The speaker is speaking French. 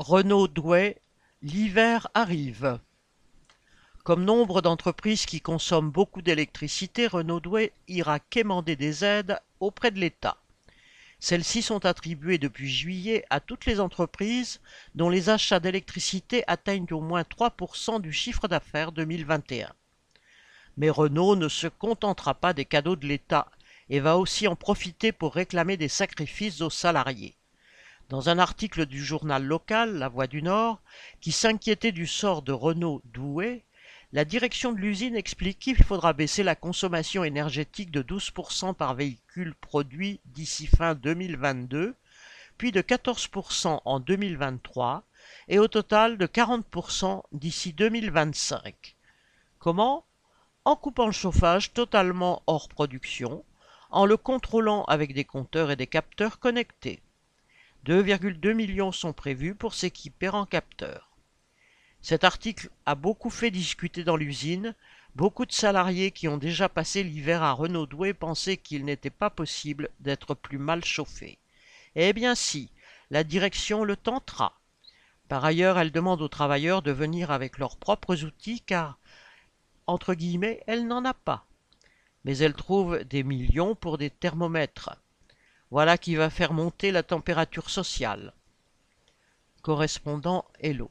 Renault Douai, l'hiver arrive. Comme nombre d'entreprises qui consomment beaucoup d'électricité, Renault Douai ira quémander des aides auprès de l'État. Celles-ci sont attribuées depuis juillet à toutes les entreprises dont les achats d'électricité atteignent au moins 3% du chiffre d'affaires 2021. Mais Renault ne se contentera pas des cadeaux de l'État et va aussi en profiter pour réclamer des sacrifices aux salariés. Dans un article du journal local La Voix du Nord, qui s'inquiétait du sort de Renault Douai, la direction de l'usine explique qu'il faudra baisser la consommation énergétique de 12% par véhicule produit d'ici fin 2022, puis de 14% en 2023 et au total de 40% d'ici 2025. Comment? En coupant le chauffage totalement hors production, en le contrôlant avec des compteurs et des capteurs connectés. 2,2 millions sont prévus pour s'équiper en capteurs. Cet article a beaucoup fait discuter dans l'usine. Beaucoup de salariés qui ont déjà passé l'hiver à Renault Douai pensaient qu'il n'était pas possible d'être plus mal chauffé. Eh bien si, la direction le tentera. Par ailleurs, elle demande aux travailleurs de venir avec leurs propres outils car, entre guillemets, elle n'en a pas. Mais elle trouve des millions pour des thermomètres. Voilà qui va faire monter la température sociale. Correspondant Hello.